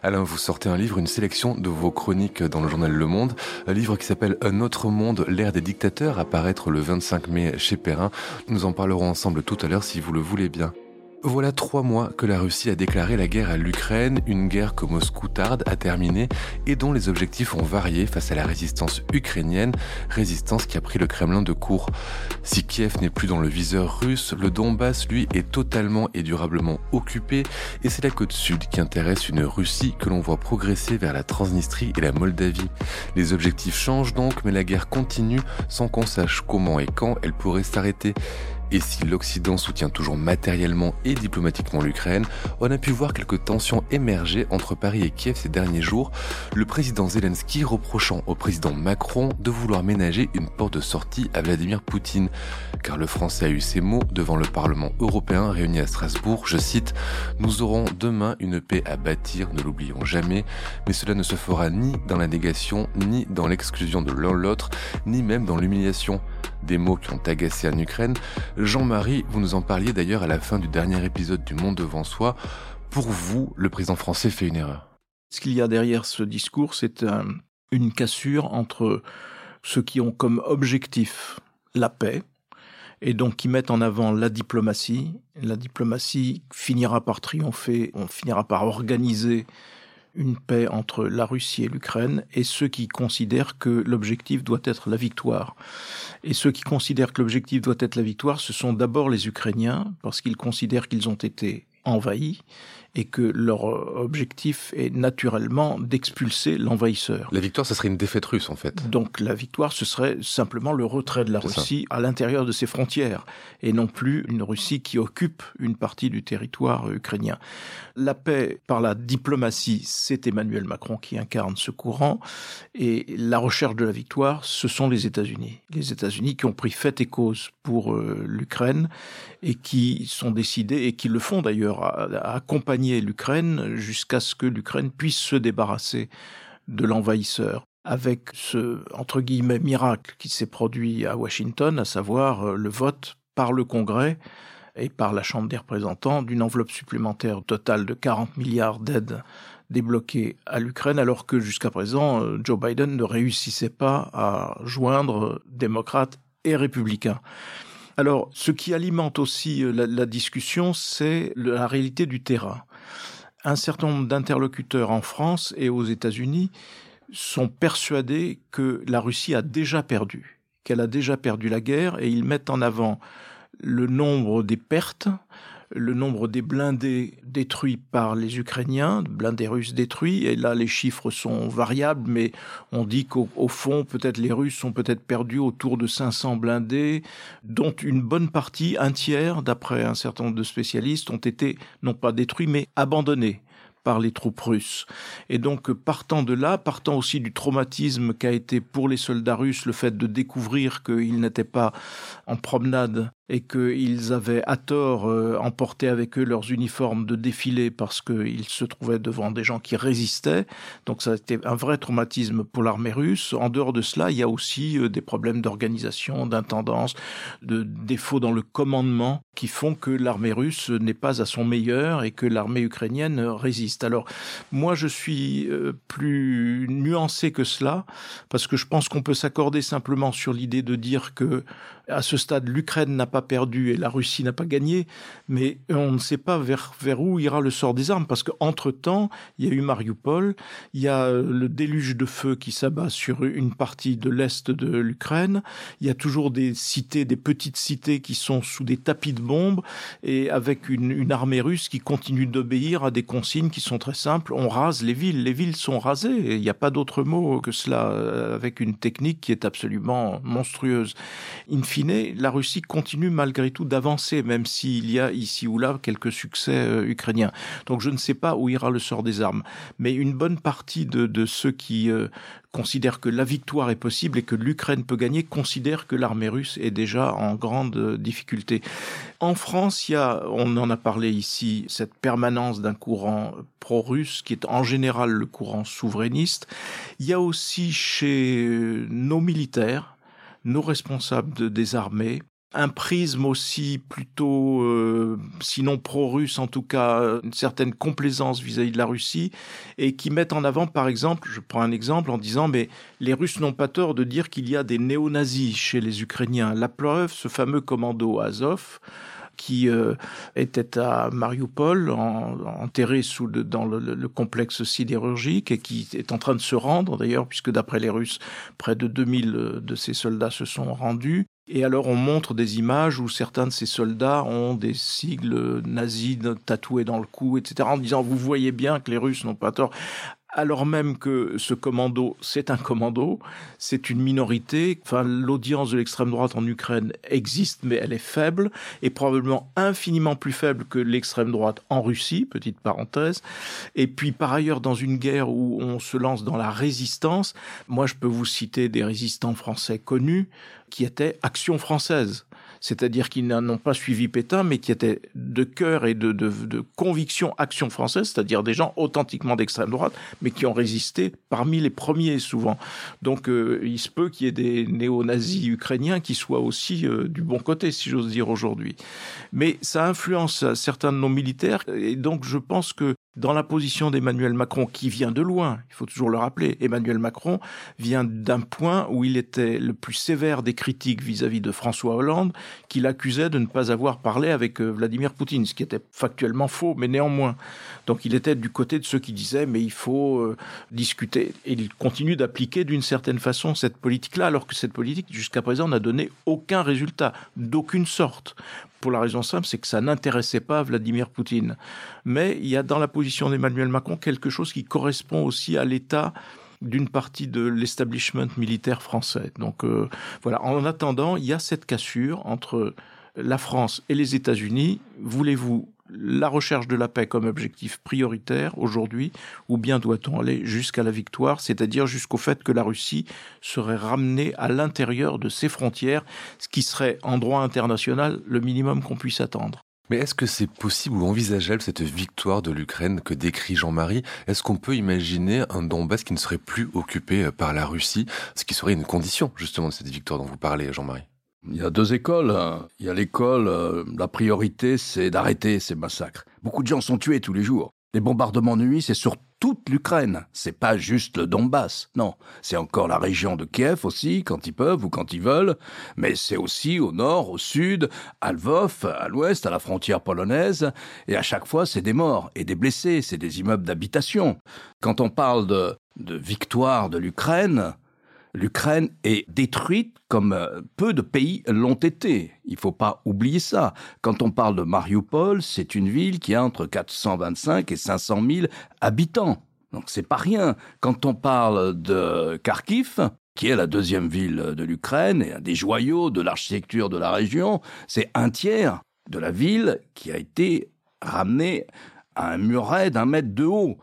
Alain, vous sortez un livre, une sélection de vos chroniques dans le journal Le Monde, un livre qui s'appelle Un autre monde, l'ère des dictateurs, à paraître le 25 mai chez Perrin. Nous en parlerons ensemble tout à l'heure si vous le voulez bien. Voilà trois mois que la Russie a déclaré la guerre à l'Ukraine, une guerre que Moscou tarde à terminer et dont les objectifs ont varié face à la résistance ukrainienne, résistance qui a pris le Kremlin de court. Si Kiev n'est plus dans le viseur russe, le Donbass, lui, est totalement et durablement occupé et c'est la côte sud qui intéresse une Russie que l'on voit progresser vers la Transnistrie et la Moldavie. Les objectifs changent donc, mais la guerre continue sans qu'on sache comment et quand elle pourrait s'arrêter. Et si l'Occident soutient toujours matériellement et diplomatiquement l'Ukraine, on a pu voir quelques tensions émerger entre Paris et Kiev ces derniers jours, le président Zelensky reprochant au président Macron de vouloir ménager une porte de sortie à Vladimir Poutine. Car le Français a eu ces mots devant le Parlement européen réuni à Strasbourg, je cite, Nous aurons demain une paix à bâtir, ne l'oublions jamais, mais cela ne se fera ni dans la négation, ni dans l'exclusion de l'un l'autre, ni même dans l'humiliation des mots qui ont agacé en Ukraine. Jean-Marie, vous nous en parliez d'ailleurs à la fin du dernier épisode du Monde devant soi. Pour vous, le président français fait une erreur. Ce qu'il y a derrière ce discours, c'est une cassure entre ceux qui ont comme objectif la paix, et donc qui mettent en avant la diplomatie. La diplomatie finira par triompher, on finira par organiser une paix entre la Russie et l'Ukraine et ceux qui considèrent que l'objectif doit être la victoire. Et ceux qui considèrent que l'objectif doit être la victoire, ce sont d'abord les Ukrainiens, parce qu'ils considèrent qu'ils ont été envahis et que leur objectif est naturellement d'expulser l'envahisseur. La victoire, ce serait une défaite russe en fait. Donc la victoire, ce serait simplement le retrait de la Russie ça. à l'intérieur de ses frontières et non plus une Russie qui occupe une partie du territoire ukrainien. La paix par la diplomatie, c'est Emmanuel Macron qui incarne ce courant et la recherche de la victoire, ce sont les États-Unis. Les États-Unis qui ont pris fait et cause pour euh, l'Ukraine et qui sont décidés et qui le font d'ailleurs à, à accompagner l'Ukraine jusqu'à ce que l'Ukraine puisse se débarrasser de l'envahisseur avec ce entre guillemets miracle qui s'est produit à Washington, à savoir le vote par le Congrès et par la Chambre des représentants d'une enveloppe supplémentaire totale de 40 milliards d'aides débloquées à l'Ukraine, alors que jusqu'à présent, Joe Biden ne réussissait pas à joindre démocrates et républicains. Alors, ce qui alimente aussi la, la discussion, c'est la réalité du terrain. Un certain nombre d'interlocuteurs en France et aux États-Unis sont persuadés que la Russie a déjà perdu, qu'elle a déjà perdu la guerre, et ils mettent en avant le nombre des pertes, le nombre des blindés détruits par les Ukrainiens, blindés russes détruits, et là les chiffres sont variables, mais on dit qu'au fond, peut-être les Russes ont peut-être perdu autour de 500 blindés, dont une bonne partie, un tiers, d'après un certain nombre de spécialistes, ont été non pas détruits, mais abandonnés par les troupes russes. Et donc, partant de là, partant aussi du traumatisme qu'a été pour les soldats russes le fait de découvrir qu'ils n'étaient pas en promenade et qu'ils avaient à tort euh, emporté avec eux leurs uniformes de défilé parce qu'ils se trouvaient devant des gens qui résistaient. Donc ça a été un vrai traumatisme pour l'armée russe. En dehors de cela, il y a aussi euh, des problèmes d'organisation, d'intendance, de défauts dans le commandement qui font que l'armée russe n'est pas à son meilleur et que l'armée ukrainienne résiste. Alors moi, je suis euh, plus nuancé que cela parce que je pense qu'on peut s'accorder simplement sur l'idée de dire que à ce stade, l'Ukraine n'a pas perdu et la Russie n'a pas gagné, mais on ne sait pas vers, vers où ira le sort des armes, parce qu'entre-temps, il y a eu Mariupol, il y a le déluge de feu qui s'abat sur une partie de l'Est de l'Ukraine, il y a toujours des cités, des petites cités qui sont sous des tapis de bombes, et avec une, armée russe qui continue d'obéir à des consignes qui sont très simples, on rase les villes, les villes sont rasées, il n'y a pas d'autre mot que cela, avec une technique qui est absolument monstrueuse. In fine, la Russie continue malgré tout d'avancer, même s'il y a ici ou là quelques succès euh, ukrainiens. Donc je ne sais pas où ira le sort des armes, mais une bonne partie de, de ceux qui euh, considèrent que la victoire est possible et que l'Ukraine peut gagner considèrent que l'armée russe est déjà en grande euh, difficulté. En France, il y a, on en a parlé ici, cette permanence d'un courant pro-russe qui est en général le courant souverainiste. Il y a aussi chez nos militaires, nos responsables des armées, un prisme aussi plutôt, euh, sinon pro-russe en tout cas, une certaine complaisance vis-à-vis de la Russie, et qui mettent en avant, par exemple, je prends un exemple en disant, mais les Russes n'ont pas tort de dire qu'il y a des néo-nazis chez les Ukrainiens. La preuve, ce fameux commando Azov, qui euh, était à Mariupol, enterré sous dans le, complexe sidérurgique et qui est en train de se rendre d'ailleurs, puisque d'après les Russes, près de 2000 euh, de ces soldats se sont rendus. Et alors on montre des images où certains de ces soldats ont des sigles nazis tatoués dans le cou, etc., en disant vous voyez bien que les Russes n'ont pas tort alors même que ce commando, c'est un commando, c'est une minorité. Enfin, l'audience de l'extrême droite en Ukraine existe, mais elle est faible, et probablement infiniment plus faible que l'extrême droite en Russie, petite parenthèse. Et puis, par ailleurs, dans une guerre où on se lance dans la résistance, moi, je peux vous citer des résistants français connus qui étaient Action française c'est-à-dire qu'ils n'ont pas suivi Pétain, mais qui étaient de cœur et de, conviction action française, c'est-à-dire des gens authentiquement d'extrême droite, mais qui ont résisté parmi les premiers souvent. Donc euh, il se peut qu'il y ait des néo-nazis ukrainiens qui soient aussi euh, du bon côté, si j'ose dire aujourd'hui. Mais ça influence certains de nos militaires, et donc je pense que dans la position d'Emmanuel Macron, qui vient de loin, il faut toujours le rappeler, Emmanuel Macron vient d'un point où il était le plus sévère des critiques vis-à-vis de François Hollande, qu'il accusait de ne pas avoir parlé avec euh, Vladimir Poutine, ce qui était factuellement faux, mais néanmoins. Donc il était du côté de ceux qui disaient mais il faut euh, discuter. Et il continue d'appliquer d'une certaine façon cette politique-là, alors que cette politique jusqu'à présent n'a donné aucun résultat, d'aucune sorte pour la raison simple, c'est que ça n'intéressait pas Vladimir Poutine. Mais il y a dans la position d'Emmanuel Macron quelque chose qui correspond aussi à l'état d'une partie de l'establishment militaire français. Donc euh, voilà, en attendant, il y a cette cassure entre la France et les États-Unis. Voulez-vous la recherche de la paix comme objectif prioritaire aujourd'hui, ou bien doit-on aller jusqu'à la victoire, c'est-à-dire jusqu'au fait que la Russie serait ramenée à l'intérieur de ses frontières, ce qui serait en droit international le minimum qu'on puisse attendre. Mais est-ce que c'est possible ou envisageable cette victoire de l'Ukraine que décrit Jean-Marie? Est-ce qu'on peut imaginer un Donbass qui ne serait plus occupé par la Russie, ce qui serait une condition justement de cette victoire dont vous parlez, Jean-Marie il y a deux écoles. Il y a l'école, euh, la priorité, c'est d'arrêter ces massacres. Beaucoup de gens sont tués tous les jours. Les bombardements de nuit, c'est sur toute l'Ukraine. C'est pas juste le Donbass. Non. C'est encore la région de Kiev aussi, quand ils peuvent ou quand ils veulent. Mais c'est aussi au nord, au sud, à Lvov, à l'ouest, à la frontière polonaise. Et à chaque fois, c'est des morts et des blessés. C'est des immeubles d'habitation. Quand on parle de, de victoire de l'Ukraine, L'Ukraine est détruite comme euh, peu de pays l'ont été. Il ne faut pas oublier ça. Quand on parle de Mariupol, c'est une ville qui a entre 425 et 500 000 habitants. Donc c'est pas rien. Quand on parle de Kharkiv, qui est la deuxième ville de l'Ukraine et un des joyaux de l'architecture de la région, c'est un tiers de la ville qui a été ramené à un muret d'un mètre de haut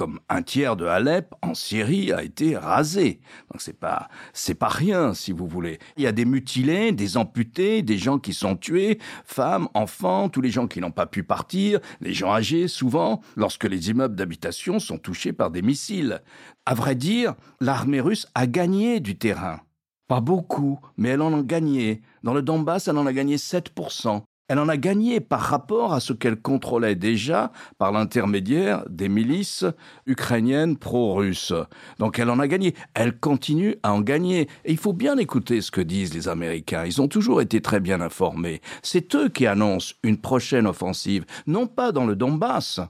comme un tiers de Alep en Syrie a été rasé. Donc c'est pas c'est pas rien si vous voulez. Il y a des mutilés, des amputés, des gens qui sont tués, femmes, enfants, tous les gens qui n'ont pas pu partir, les gens âgés souvent lorsque les immeubles d'habitation sont touchés par des missiles. À vrai dire, l'armée russe a gagné du terrain. Pas beaucoup, mais elle en a gagné. Dans le Donbass, elle en a gagné 7% elle en a gagné par rapport à ce qu'elle contrôlait déjà par l'intermédiaire des milices ukrainiennes pro-russes. Donc elle en a gagné. Elle continue à en gagner. Et il faut bien écouter ce que disent les Américains. Ils ont toujours été très bien informés. C'est eux qui annoncent une prochaine offensive, non pas dans le Donbass,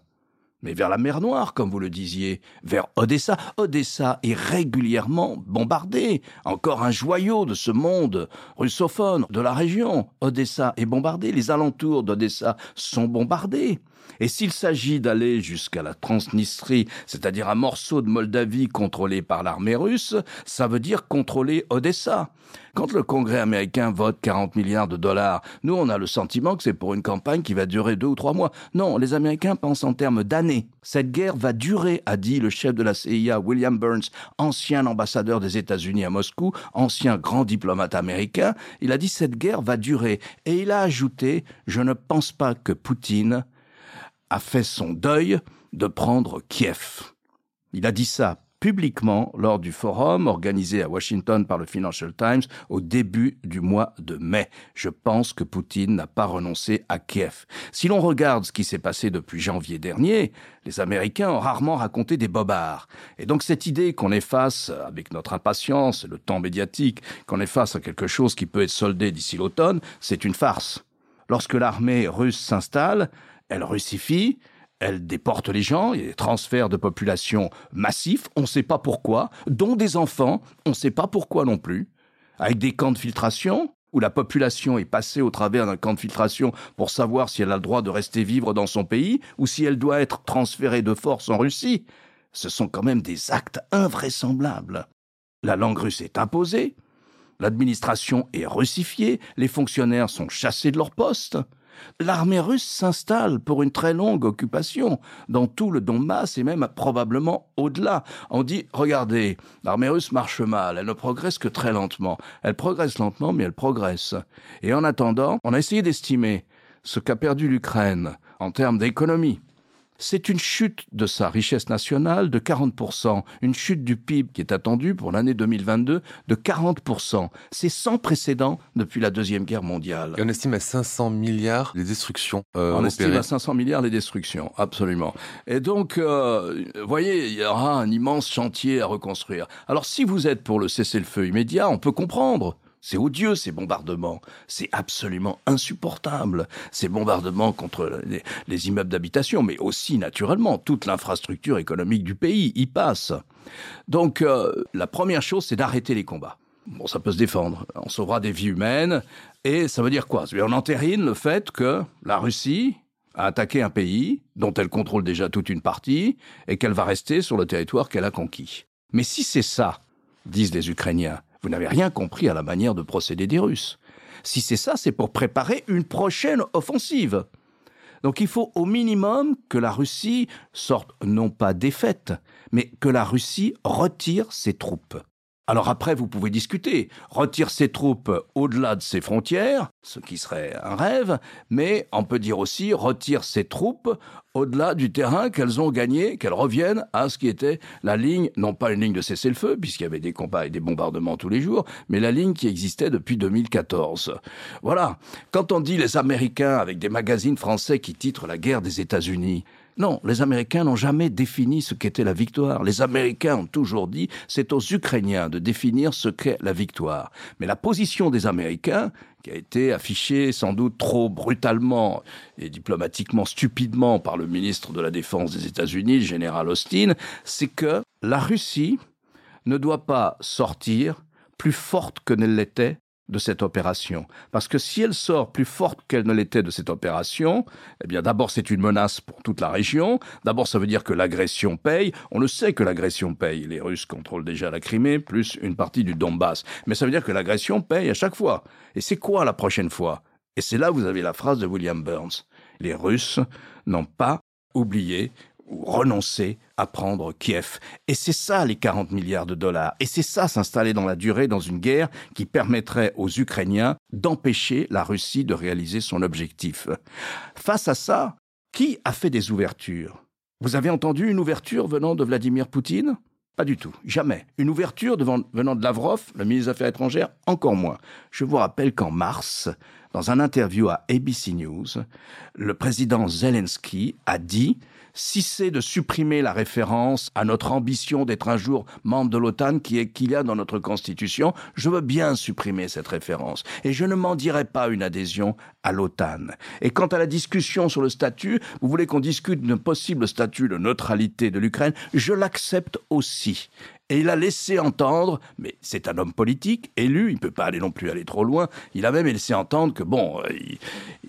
mais vers la mer Noire, comme vous le disiez, vers Odessa. Odessa est régulièrement bombardée. Encore un joyau de ce monde russophone de la région. Odessa est bombardée. Les alentours d'Odessa sont bombardés. Et s'il s'agit d'aller jusqu'à la Transnistrie, c'est-à-dire un morceau de Moldavie contrôlé par l'armée russe, ça veut dire contrôler Odessa. Quand le Congrès américain vote 40 milliards de dollars, nous on a le sentiment que c'est pour une campagne qui va durer deux ou trois mois. Non, les Américains pensent en termes d'années. Cette guerre va durer, a dit le chef de la CIA, William Burns, ancien ambassadeur des États-Unis à Moscou, ancien grand diplomate américain. Il a dit cette guerre va durer. Et il a ajouté, je ne pense pas que Poutine a fait son deuil de prendre Kiev. Il a dit ça publiquement lors du forum organisé à Washington par le Financial Times au début du mois de mai. Je pense que Poutine n'a pas renoncé à Kiev. Si l'on regarde ce qui s'est passé depuis janvier dernier, les Américains ont rarement raconté des bobards. Et donc cette idée qu'on est face, avec notre impatience, le temps médiatique, qu'on est face à quelque chose qui peut être soldé d'ici l'automne, c'est une farce. Lorsque l'armée russe s'installe, elle russifie, elle déporte les gens, il y a des transferts de population massifs, on ne sait pas pourquoi, dont des enfants, on ne sait pas pourquoi non plus, avec des camps de filtration, où la population est passée au travers d'un camp de filtration pour savoir si elle a le droit de rester vivre dans son pays, ou si elle doit être transférée de force en Russie. Ce sont quand même des actes invraisemblables. La langue russe est imposée, l'administration est russifiée, les fonctionnaires sont chassés de leur poste. L'armée russe s'installe pour une très longue occupation dans tout le Donbass et même probablement au-delà. On dit, regardez, l'armée russe marche mal, elle ne progresse que très lentement. Elle progresse lentement, mais elle progresse. Et en attendant, on a essayé d'estimer ce qu'a perdu l'Ukraine en termes d'économie, c'est une chute de sa richesse nationale de 40%, une chute du PIB qui est attendue pour l'année 2022 de 40%. C'est sans précédent depuis la Deuxième Guerre mondiale. Et on estime à 500 milliards les destructions. Euh, on estime à 500 milliards les destructions, absolument. Et donc, euh, vous voyez, il y aura un immense chantier à reconstruire. Alors si vous êtes pour le cessez-le-feu immédiat, on peut comprendre. C'est odieux ces bombardements, c'est absolument insupportable ces bombardements contre les, immeubles d'habitation, mais aussi naturellement toute l'infrastructure économique du pays y passe. Donc euh, la première chose, c'est d'arrêter les combats. Bon, ça peut se défendre, on sauvera des vies humaines, et ça veut dire quoi? On entérine le fait que la Russie a attaqué un pays dont elle contrôle déjà toute une partie, et qu'elle va rester sur le territoire qu'elle a conquis. Mais si c'est ça, disent les Ukrainiens, vous n'avez rien compris à la manière de procéder des Russes. Si c'est ça, c'est pour préparer une prochaine offensive. Donc il faut au minimum que la Russie sorte non pas défaite, mais que la Russie retire ses troupes. Alors après, vous pouvez discuter. Retire ses troupes au-delà de ses frontières, ce qui serait un rêve, mais on peut dire aussi retire ses troupes au-delà du terrain qu'elles ont gagné, qu'elles reviennent à ce qui était la ligne, non pas une ligne de cessez-le-feu, puisqu'il y avait des combats et des bombardements tous les jours, mais la ligne qui existait depuis 2014. Voilà. Quand on dit les Américains avec des magazines français qui titrent la guerre des États-Unis, non, les Américains n'ont jamais défini ce qu'était la victoire. Les Américains ont toujours dit c'est aux Ukrainiens de définir ce qu'est la victoire. Mais la position des Américains, qui a été affichée sans doute trop brutalement et diplomatiquement stupidement par le ministre de la Défense des États-Unis, le général Austin, c'est que la Russie ne doit pas sortir plus forte que ne l'était de cette opération. Parce que si elle sort plus forte qu'elle ne l'était de cette opération, eh bien d'abord c'est une menace pour toute la région, d'abord ça veut dire que l'agression paye, on le sait que l'agression paye, les Russes contrôlent déjà la Crimée, plus une partie du Donbass, mais ça veut dire que l'agression paye à chaque fois. Et c'est quoi la prochaine fois? Et c'est là vous avez la phrase de William Burns. Les Russes n'ont pas oublié renoncer à prendre Kiev. Et c'est ça les 40 milliards de dollars. Et c'est ça s'installer dans la durée dans une guerre qui permettrait aux Ukrainiens d'empêcher la Russie de réaliser son objectif. Face à ça, qui a fait des ouvertures? Vous avez entendu une ouverture venant de Vladimir Poutine? Pas du tout, jamais. Une ouverture venant de Lavrov, le ministre des Affaires étrangères, encore moins. Je vous rappelle qu'en mars, dans un interview à ABC News, le président Zelensky a dit si c'est de supprimer la référence à notre ambition d'être un jour membre de l'OTAN qui est qu'il y a dans notre constitution, je veux bien supprimer cette référence et je ne m'en dirai pas une adhésion à l'OTAN. Et quant à la discussion sur le statut, vous voulez qu'on discute d'un possible statut de neutralité de l'Ukraine, je l'accepte aussi. Et il a laissé entendre, mais c'est un homme politique, élu, il ne peut pas aller non plus aller trop loin, il a même laissé entendre que bon, il,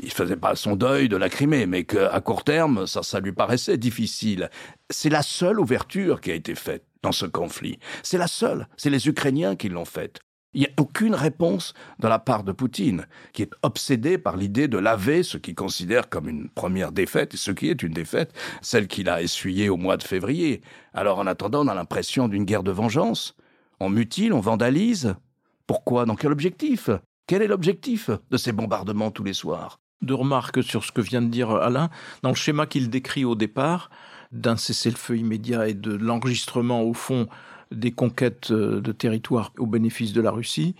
ne faisait pas son deuil de la Crimée, mais qu'à court terme, ça, ça lui paraissait difficile. C'est la seule ouverture qui a été faite dans ce conflit. C'est la seule. C'est les Ukrainiens qui l'ont faite. Il n'y a aucune réponse de la part de Poutine, qui est obsédé par l'idée de laver ce qu'il considère comme une première défaite, et ce qui est une défaite, celle qu'il a essuyée au mois de février. Alors en attendant, on a l'impression d'une guerre de vengeance. On mutile, on vandalise. Pourquoi? Dans quel objectif? Quel est l'objectif de ces bombardements tous les soirs? Deux remarques sur ce que vient de dire Alain. Dans le schéma qu'il décrit au départ, d'un cessez-le-feu immédiat et de l'enregistrement au fond des conquêtes euh, de territoire au bénéfice de la Russie.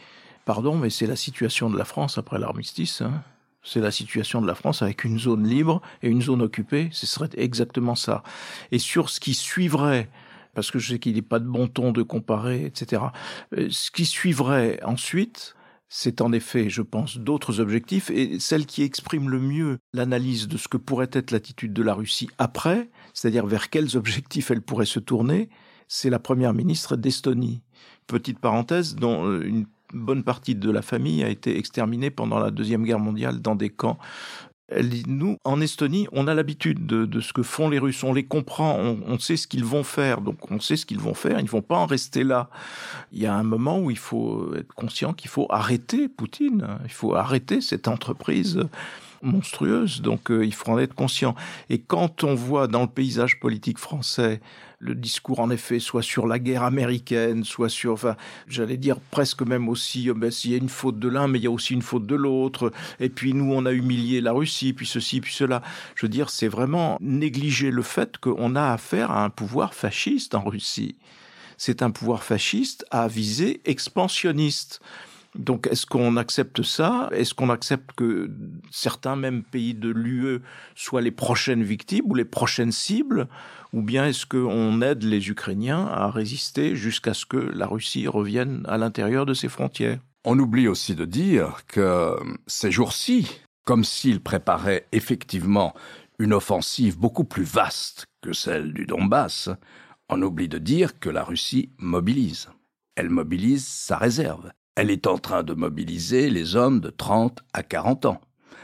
Pardon, mais c'est la situation de la France après l'armistice. Hein. C'est la situation de la France avec une zone libre et une zone occupée. Ce serait exactement ça. Et sur ce qui suivrait, parce que je sais qu'il n'est pas de bon ton de comparer, etc. Euh, ce qui suivrait ensuite, c'est en effet, je pense, d'autres objectifs, et celle qui exprime le mieux l'analyse de ce que pourrait être l'attitude de la Russie après, c'est-à-dire vers quels objectifs elle pourrait se tourner, c'est la première ministre d'Estonie. Petite parenthèse, dont euh, une bonne partie de la famille a été exterminée pendant la Deuxième Guerre mondiale dans des camps. Elle dit, nous, en Estonie, on a l'habitude de, ce que font les Russes, on les comprend, on, sait ce qu'ils vont faire, donc on sait ce qu'ils vont faire, ils ne vont pas en rester là. Il y a un moment où il faut être conscient qu'il faut arrêter Poutine, il faut arrêter cette entreprise monstrueuse, donc euh, il faut en être conscient. Et quand on voit dans le paysage politique français le discours en effet soit sur la guerre américaine, soit sur, enfin, j'allais dire presque même aussi, euh, ben, s'il y a une faute de l'un, mais il y a aussi une faute de l'autre. Et puis nous, on a humilié la Russie, puis ceci, puis cela. Je veux dire, c'est vraiment négliger le fait qu'on a affaire à un pouvoir fasciste en Russie. C'est un pouvoir fasciste à visée expansionniste. Donc est-ce qu'on accepte ça? Est-ce qu'on accepte que certains même pays de l'UE soient les prochaines victimes ou les prochaines cibles? Ou bien est-ce qu'on aide les Ukrainiens à résister jusqu'à ce que la Russie revienne à l'intérieur de ses frontières? On oublie aussi de dire que ces jours-ci, comme s'ils préparaient effectivement une offensive beaucoup plus vaste que celle du Donbass, on oublie de dire que la Russie mobilise. Elle mobilise sa réserve. Elle est en train de mobiliser les hommes de 30 à 40 ans.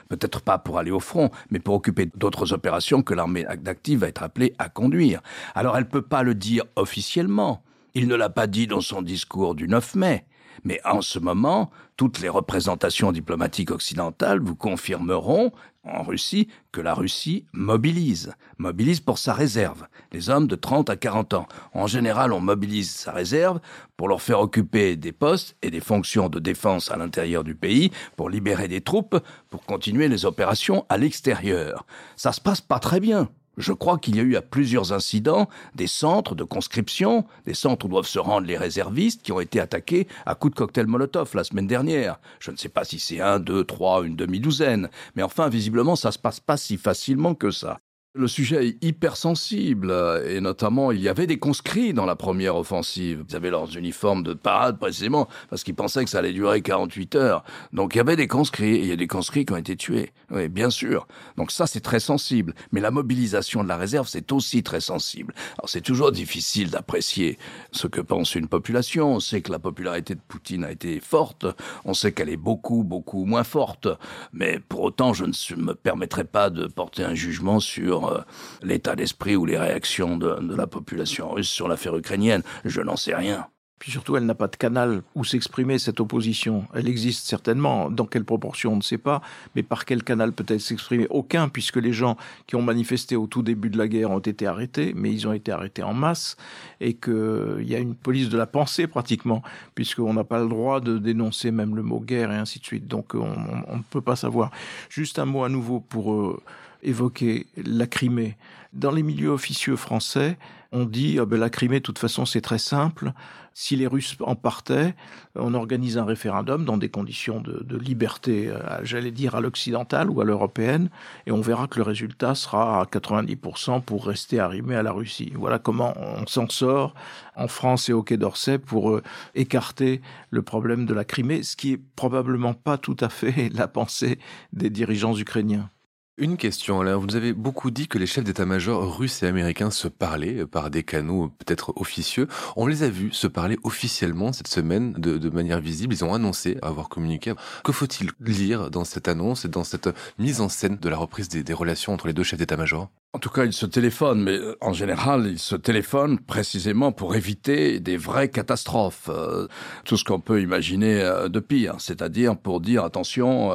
Peut-être pas pour aller au front, mais pour occuper d'autres opérations que l'armée active va être appelée à conduire. Alors elle ne peut pas le dire officiellement. Il ne l'a pas dit dans son discours du 9 mai. Mais en ce moment, toutes les représentations diplomatiques occidentales vous confirmeront en Russie que la Russie mobilise, mobilise pour sa réserve, les hommes de 30 à 40 ans. En général, on mobilise sa réserve pour leur faire occuper des postes et des fonctions de défense à l'intérieur du pays, pour libérer des troupes, pour continuer les opérations à l'extérieur. Ça se passe pas très bien. Je crois qu'il y a eu à plusieurs incidents des centres de conscription, des centres où doivent se rendre les réservistes qui ont été attaqués à coups de cocktail Molotov la semaine dernière. Je ne sais pas si c'est un, deux, trois, une demi-douzaine, mais enfin, visiblement, ça se passe pas si facilement que ça. Le sujet est hypersensible, et notamment il y avait des conscrits dans la première offensive. Ils avaient leurs uniformes de parade précisément parce qu'ils pensaient que ça allait durer 48 heures. Donc il y avait des conscrits, et il y a des conscrits qui ont été tués. Oui, bien sûr. Donc ça c'est très sensible. Mais la mobilisation de la réserve c'est aussi très sensible. Alors c'est toujours difficile d'apprécier ce que pense une population. On sait que la popularité de Poutine a été forte. On sait qu'elle est beaucoup, beaucoup moins forte. Mais pour autant, je ne me permettrai pas de porter un jugement sur euh, l'état d'esprit ou les réactions de, la population russe sur l'affaire ukrainienne. Je n'en sais rien. Puis surtout, elle n'a pas de canal où s'exprimer cette opposition. Elle existe certainement, dans quelle proportion on ne sait pas, mais par quel canal peut-elle s'exprimer? Aucun, puisque les gens qui ont manifesté au tout début de la guerre ont été arrêtés, mais ils ont été arrêtés en masse, et qu'il y a une police de la pensée pratiquement, puisqu'on n'a pas le droit de dénoncer même le mot guerre et ainsi de suite. Donc on ne peut pas savoir. Juste un mot à nouveau pour... Euh, évoquer la Crimée. Dans les milieux officieux français, on dit ah ben, la Crimée, de toute façon, c'est très simple. Si les Russes en partaient, on organise un référendum dans des conditions de, liberté, euh, j'allais dire à l'occidentale ou à l'européenne, et on verra que le résultat sera à 90% pour rester arrimé à la Russie. Voilà comment on s'en sort en France et au Quai d'Orsay pour euh, écarter le problème de la Crimée, ce qui est probablement pas tout à fait la pensée des dirigeants ukrainiens. Une question, Alain. Vous nous avez beaucoup dit que les chefs d'état-major russes et américains se parlaient par des canaux peut-être officieux. On les a vus se parler officiellement cette semaine de, manière visible. Ils ont annoncé avoir communiqué. Que faut-il lire dans cette annonce et dans cette mise en scène de la reprise des relations entre les deux chefs d'état-major? En tout cas, ils se téléphonent, mais euh, en général, ils se téléphonent précisément pour éviter des vraies catastrophes. Euh, tout ce qu'on peut imaginer euh, de pire, c'est-à-dire pour dire attention,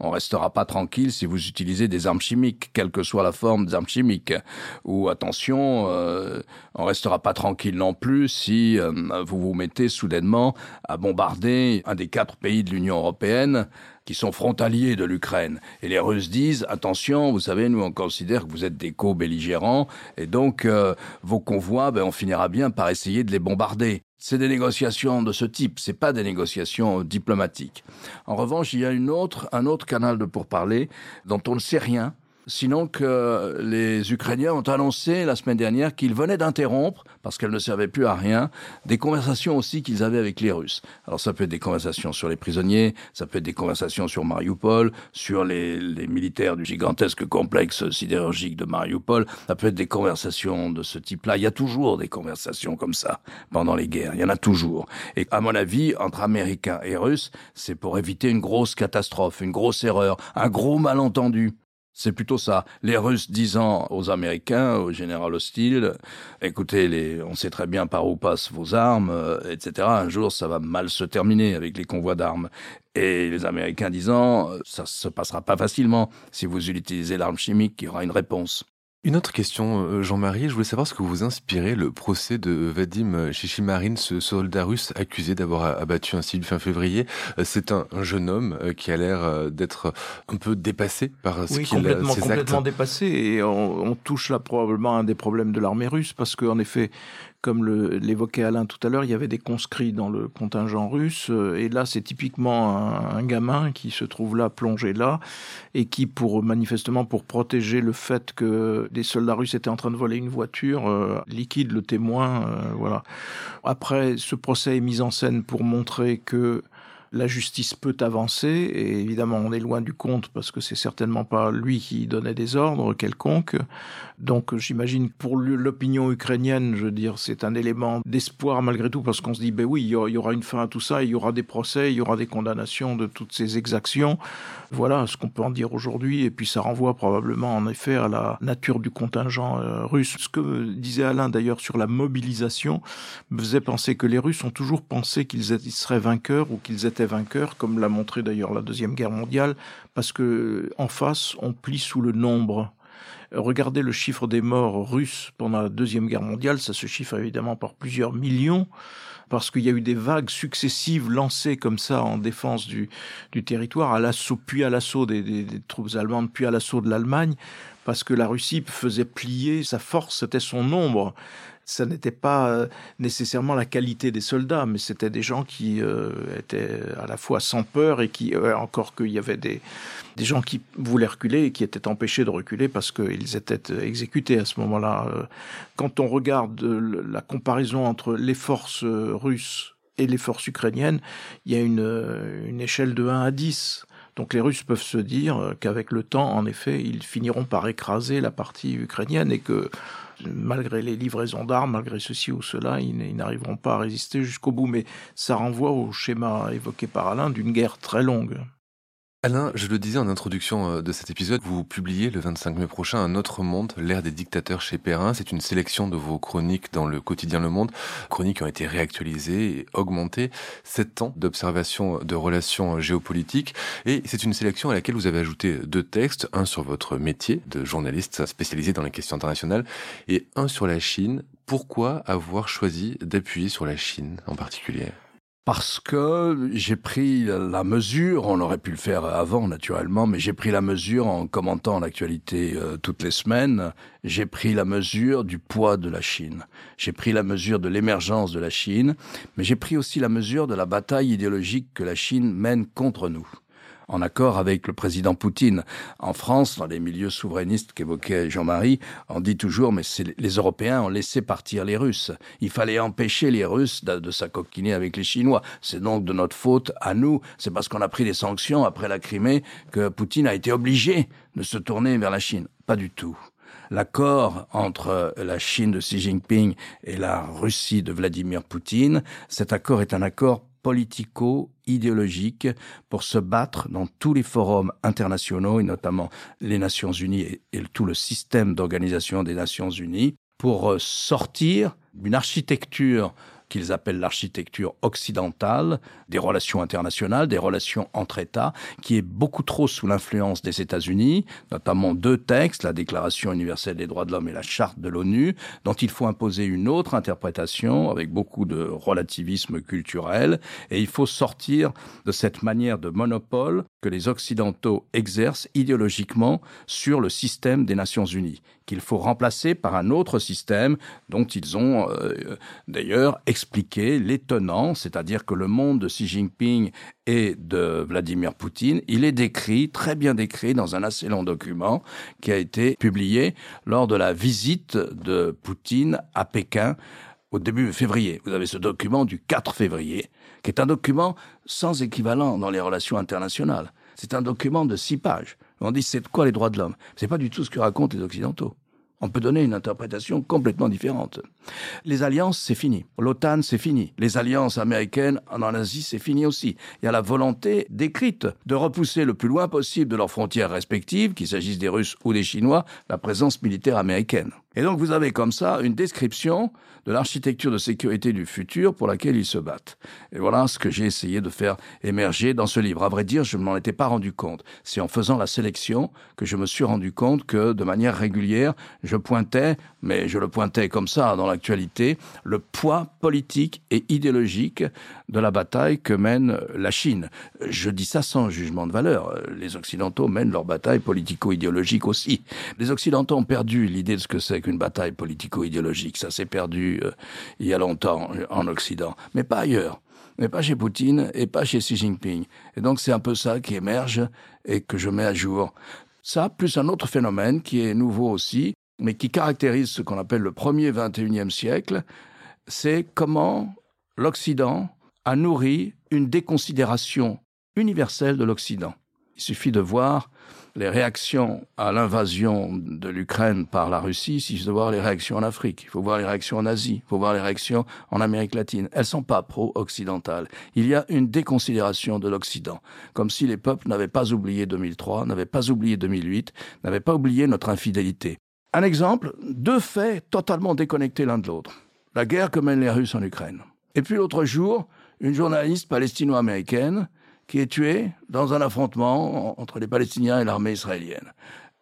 on restera pas tranquille si vous utilisez des armes chimiques, quelle que soit la forme des armes chimiques. Ou attention, on restera pas tranquille non plus si vous vous mettez soudainement à bombarder un des quatre pays de l'Union européenne qui sont frontaliers de l'Ukraine. Et les Russes disent attention, vous savez, nous on considère que vous êtes des co-belligérants, et donc euh, vos convois, ben, on finira bien par essayer de les bombarder. C'est des négociations de ce type, c'est pas des négociations diplomatiques. En revanche, il y a une autre, un autre canal de pourparlers dont on ne sait rien, sinon que les Ukrainiens ont annoncé la semaine dernière qu'ils venaient d'interrompre, parce qu'elles ne servaient plus à rien, des conversations aussi qu'ils avaient avec les Russes. Alors ça peut être des conversations sur les prisonniers, ça peut être des conversations sur Mariupol, sur les, les militaires du gigantesque complexe sidérurgique de Mariupol, ça peut être des conversations de ce type-là. Il y a toujours des conversations comme ça pendant les guerres, il y en a toujours. Et à mon avis, entre Américains et Russes, c'est pour éviter une grosse catastrophe, une grosse erreur, un gros malentendu. C'est plutôt ça. Les Russes disant aux Américains, au général hostile, écoutez, les, on sait très bien par où passent vos armes, euh, etc. Un jour, ça va mal se terminer avec les convois d'armes. Et les Américains disant, euh, ça se passera pas facilement. Si vous utilisez l'arme chimique, il y aura une réponse. Une autre question, euh, Jean-Marie, je voulais savoir ce que vous inspirez le procès de Vadim Chichimarin, ce soldat russe accusé d'avoir abattu un civil fin février. Euh, c'est un, jeune homme euh, qui a l'air d'être un peu dépassé par ce oui, qu'il complètement, complètement dépassé. Et on, on, touche là probablement un des problèmes de l'armée russe parce qu'en effet, comme l'évoquait Alain tout à l'heure, il y avait des conscrits dans le contingent russe, euh, et là c'est typiquement un, gamin qui se trouve là, plongé là, et qui, pour manifestement pour protéger le fait que des soldats russes étaient en train de voler une voiture, euh, liquide le témoin, euh, voilà. Après, ce procès est mis en scène pour montrer que la justice peut avancer, et évidemment on est loin du compte parce que c'est certainement pas lui qui donnait des ordres quelconques. Donc j'imagine pour l'opinion ukrainienne, je veux dire, c'est un élément d'espoir malgré tout parce qu'on se dit, ben oui, il y aura une fin à tout ça, il y aura des procès, il y aura des condamnations de toutes ces exactions. Voilà ce qu'on peut en dire aujourd'hui, et puis ça renvoie probablement en effet à la nature du contingent euh, russe. Ce que disait Alain d'ailleurs sur la mobilisation me faisait penser que les Russes ont toujours pensé qu'ils seraient vainqueurs ou qu'ils étaient vainqueur, comme l'a montré d'ailleurs la Deuxième Guerre mondiale, parce que en face, on plie sous le nombre. Regardez le chiffre des morts russes pendant la Deuxième Guerre mondiale, ça se chiffre évidemment par plusieurs millions, parce qu'il y a eu des vagues successives lancées comme ça en défense du, du territoire, à l'assaut, puis à l'assaut des, des, troupes allemandes, puis à l'assaut de l'Allemagne, parce que la Russie faisait plier sa force, c'était son nombre ça n'était pas euh, nécessairement la qualité des soldats, mais c'était des gens qui euh, étaient à la fois sans peur et qui, euh, encore qu'il y avait des, des gens qui voulaient reculer et qui étaient empêchés de reculer parce qu'ils étaient exécutés à ce moment-là. Quand on regarde la comparaison entre les forces russes et les forces ukrainiennes, il y a une, une échelle de 1 à 10. Donc les Russes peuvent se dire qu'avec le temps, en effet, ils finiront par écraser la partie ukrainienne et que malgré les livraisons d'armes, malgré ceci ou cela, ils n'arriveront pas à résister jusqu'au bout. Mais ça renvoie au schéma évoqué par Alain d'une guerre très longue. Alain, je le disais en introduction euh, de cet épisode, vous publiez le 25 mai prochain Un autre monde, l'ère des dictateurs chez Perrin. C'est une sélection de vos chroniques dans le quotidien Le Monde, chroniques qui ont été réactualisées et augmentées. Sept ans d'observation de relations géopolitiques. Et c'est une sélection à laquelle vous avez ajouté deux textes, un sur votre métier de journaliste spécialisé dans les questions internationales et un sur la Chine. Pourquoi avoir choisi d'appuyer sur la Chine en particulier? Parce que j'ai pris la mesure, on aurait pu le faire avant naturellement, mais j'ai pris la mesure en commentant l'actualité euh, toutes les semaines, j'ai pris la mesure du poids de la Chine, j'ai pris la mesure de l'émergence de la Chine, mais j'ai pris aussi la mesure de la bataille idéologique que la Chine mène contre nous. En accord avec le président Poutine. En France, dans les milieux souverainistes qu'évoquait Jean-Marie, on dit toujours, mais les Européens ont laissé partir les Russes. Il fallait empêcher les Russes de, de avec les Chinois. C'est donc de notre faute à nous. C'est parce qu'on a pris des sanctions après la Crimée que Poutine a été obligé de se tourner vers la Chine. Pas du tout l'accord entre la Chine de Xi Jinping et la Russie de Vladimir Poutine, cet accord est un accord politico-idéologique pour se battre dans tous les forums internationaux et notamment les Nations Unies et, et tout le système d'organisation des Nations Unies pour sortir d'une architecture qu'ils appellent l'architecture occidentale, des relations internationales, des relations entre États, qui est beaucoup trop sous l'influence des États-Unis, notamment deux textes, la Déclaration universelle des droits de l'homme et la Charte de l'ONU, dont il faut imposer une autre interprétation avec beaucoup de relativisme culturel, et il faut sortir de cette manière de monopole que les Occidentaux exercent idéologiquement sur le système des Nations Unies, qu'il faut remplacer par un autre système dont ils ont euh, d'ailleurs expliqué l'étonnant, c'est-à-dire que le monde de Xi Jinping et de Vladimir Poutine, il est décrit, très bien décrit, dans un assez long document qui a été publié lors de la visite de Poutine à Pékin au début février. Vous avez ce document du 4 février, qui est un document sans équivalent dans les relations internationales. C'est un document de six pages. On dit c'est quoi les droits de l'homme? C'est pas du tout ce que racontent les Occidentaux. On peut donner une interprétation complètement différente. Les alliances, c'est fini. L'OTAN, c'est fini. Les alliances américaines en Asie, c'est fini aussi. Il y a la volonté décrite de repousser le plus loin possible de leurs frontières respectives, qu'il s'agisse des Russes ou des Chinois, la présence militaire américaine. Et donc vous avez comme ça une description de l'architecture de sécurité du futur pour laquelle ils se battent. Et voilà ce que j'ai essayé de faire émerger dans ce livre. À vrai dire, je ne m'en étais pas rendu compte. C'est en faisant la sélection que je me suis rendu compte que de manière régulière, je pointais, mais je le pointais comme ça dans l'actualité, le poids politique et idéologique de la bataille que mène la Chine. Je dis ça sans jugement de valeur. Les Occidentaux mènent leur bataille politico-idéologique aussi. Les Occidentaux ont perdu l'idée de ce que c'est une bataille politico-idéologique. Ça s'est perdu euh, il y a longtemps en Occident, mais pas ailleurs. Mais pas chez Poutine et pas chez Xi Jinping. Et donc c'est un peu ça qui émerge et que je mets à jour. Ça, plus un autre phénomène qui est nouveau aussi, mais qui caractérise ce qu'on appelle le premier 21e siècle, c'est comment l'Occident a nourri une déconsidération universelle de l'Occident. Il suffit de voir les réactions à l'invasion de l'Ukraine par la Russie, il faut voir les réactions en Afrique, il faut voir les réactions en Asie, il faut voir les réactions en Amérique latine. Elles sont pas pro-occidentales. Il y a une déconsidération de l'Occident, comme si les peuples n'avaient pas oublié 2003, n'avaient pas oublié 2008, n'avaient pas oublié notre infidélité. Un exemple, deux faits totalement déconnectés l'un de l'autre. La guerre que mènent les Russes en Ukraine. Et puis l'autre jour, une journaliste palestino-américaine qui est tuée dans un affrontement entre les Palestiniens et l'armée israélienne.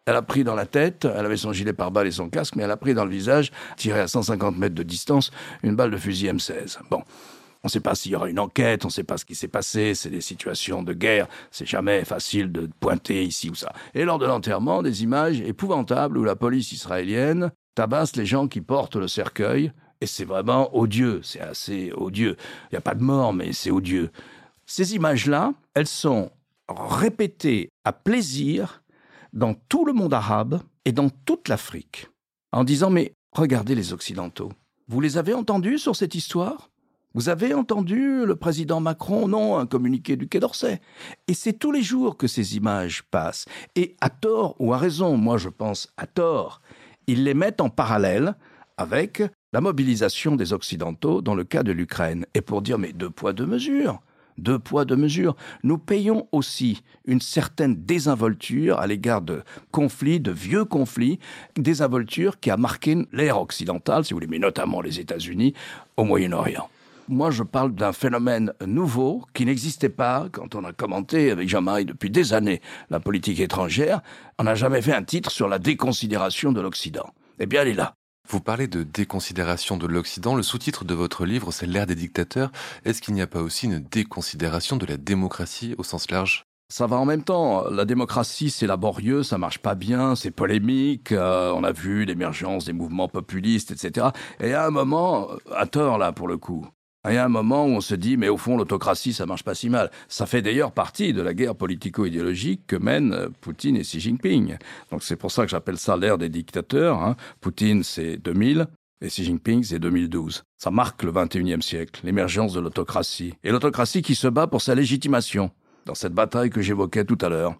Elle a pris dans la tête, elle avait son gilet pare-balles et son casque, mais elle a pris dans le visage, tiré à 150 mètres de distance, une balle de fusil M16. Bon. On ne sait pas s'il y aura une enquête, on ne sait pas ce qui s'est passé, c'est des situations de guerre, c'est jamais facile de pointer ici ou ça. Et lors de l'enterrement, des images épouvantables où la police israélienne tabasse les gens qui portent le cercueil, et c'est vraiment odieux, c'est assez odieux. Il n'y a pas de mort, mais c'est odieux. Ces images-là, elles sont répétées à plaisir dans tout le monde arabe et dans toute l'Afrique, en disant mais regardez les Occidentaux. Vous les avez entendus sur cette histoire? Vous avez entendu le président Macron Non, un communiqué du Quai d'Orsay. Et c'est tous les jours que ces images passent. Et à tort ou à raison, moi je pense à tort, ils les mettent en parallèle avec la mobilisation des Occidentaux dans le cas de l'Ukraine. Et pour dire mais deux poids, deux mesures deux poids, deux mesures. Nous payons aussi une certaine désinvolture à l'égard de conflits, de vieux conflits, désinvolture qui a marqué l'ère occidentale, si vous voulez, mais notamment les États-Unis, au Moyen-Orient. Moi, je parle d'un phénomène nouveau qui n'existait pas quand on a commenté avec Jean-Marie depuis des années la politique étrangère. On n'a jamais fait un titre sur la déconsidération de l'Occident. Eh bien, elle est là. Vous parlez de déconsidération de l'Occident. Le sous-titre de votre livre, c'est l'ère des dictateurs. Est-ce qu'il n'y a pas aussi une déconsidération de la démocratie au sens large? Ça va en même temps. La démocratie, c'est laborieux, ça marche pas bien, c'est polémique. Euh, on a vu l'émergence des mouvements populistes, etc. Et à un moment, à tort là pour le coup, Il y a un moment où on se dit, mais au fond, l'autocratie, ça marche pas si mal. Ça fait d'ailleurs partie de la guerre politico-idéologique que mènent euh, Poutine et Xi Jinping. Donc c'est pour ça que j'appelle ça l'ère des dictateurs. Hein. Poutine, c'est 2000. Et Xi Jinping, c'est 2012. Ça marque le 21e siècle, l'émergence de l'autocratie. Et l'autocratie qui se bat pour sa légitimation, dans cette bataille que j'évoquais tout à l'heure.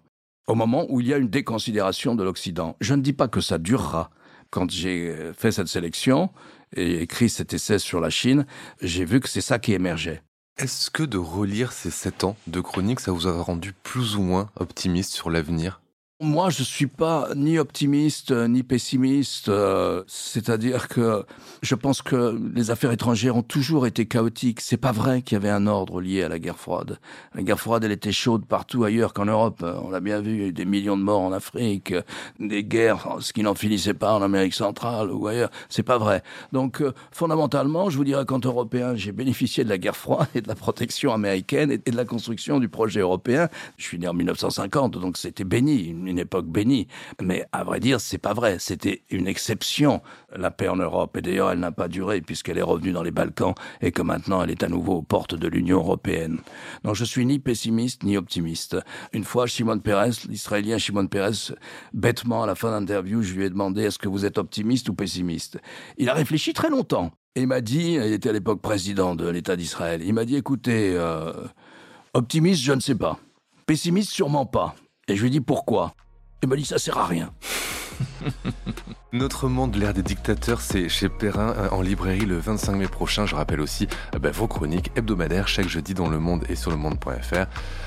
Au moment où il y a une déconsidération de l'Occident. Je ne dis pas que ça durera. Quand j'ai euh, fait cette sélection, et écrit cet essai sur la Chine, j'ai vu que c'est ça qui émergeait. Est-ce que de relire ces sept ans de chronique, ça vous a rendu plus ou moins optimiste sur l'avenir? Moi, je suis pas ni optimiste ni pessimiste. Euh, c'est-à-dire que je pense que les affaires étrangères ont toujours été chaotiques. C'est pas vrai qu'il y avait un ordre lié à la guerre froide. La guerre froide, elle était chaude partout ailleurs qu'en Europe. On l'a bien vu, il y a eu des millions de morts en Afrique, des guerres, ce qui n'en finissait pas en Amérique centrale ou ailleurs. C'est pas vrai. Donc, euh, fondamentalement, je vous dirais qu'en Européen, j'ai bénéficié de la guerre froide et de la protection américaine et de la construction du projet européen. Je suis né en 1950, donc c'était béni époque bénie. Mais à vrai dire, c'est pas vrai. C'était une exception, la paix en Europe. Et d'ailleurs, elle n'a pas duré puisqu'elle est revenue dans les Balkans et que maintenant elle est à nouveau aux portes de l'Union européenne. Donc je suis ni pessimiste ni optimiste. Une fois, Shimon Peres, l'Israélien Shimon Peres, bêtement à la fin d'interview, je lui ai demandé est-ce que vous êtes optimiste ou pessimiste? Il a réfléchi très longtemps. Et il m'a dit, il était à l'époque président de l'État d'Israël, il m'a dit écoutez, euh, optimiste, je ne sais pas. Pessimiste, sûrement pas. Et je lui ai dit pourquoi Il m'a dit ça sert à rien. Notre monde, l'ère des dictateurs, c'est chez Perrin euh, en librairie le 25 mai prochain. Je rappelle aussi euh, bah, vos chroniques hebdomadaires chaque jeudi dans Le Monde et sur le monde.fr.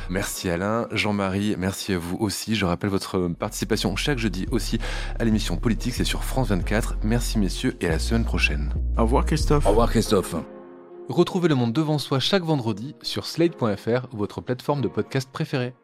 Merci Alain, Jean-Marie, merci à vous aussi. Je rappelle votre participation chaque jeudi aussi à l'émission Politique, c'est sur France 24. Merci messieurs et à la semaine prochaine. Au revoir Christophe. Au revoir Christophe. Retrouvez Le Monde devant soi chaque vendredi sur slate.fr, votre plateforme de podcast préférée.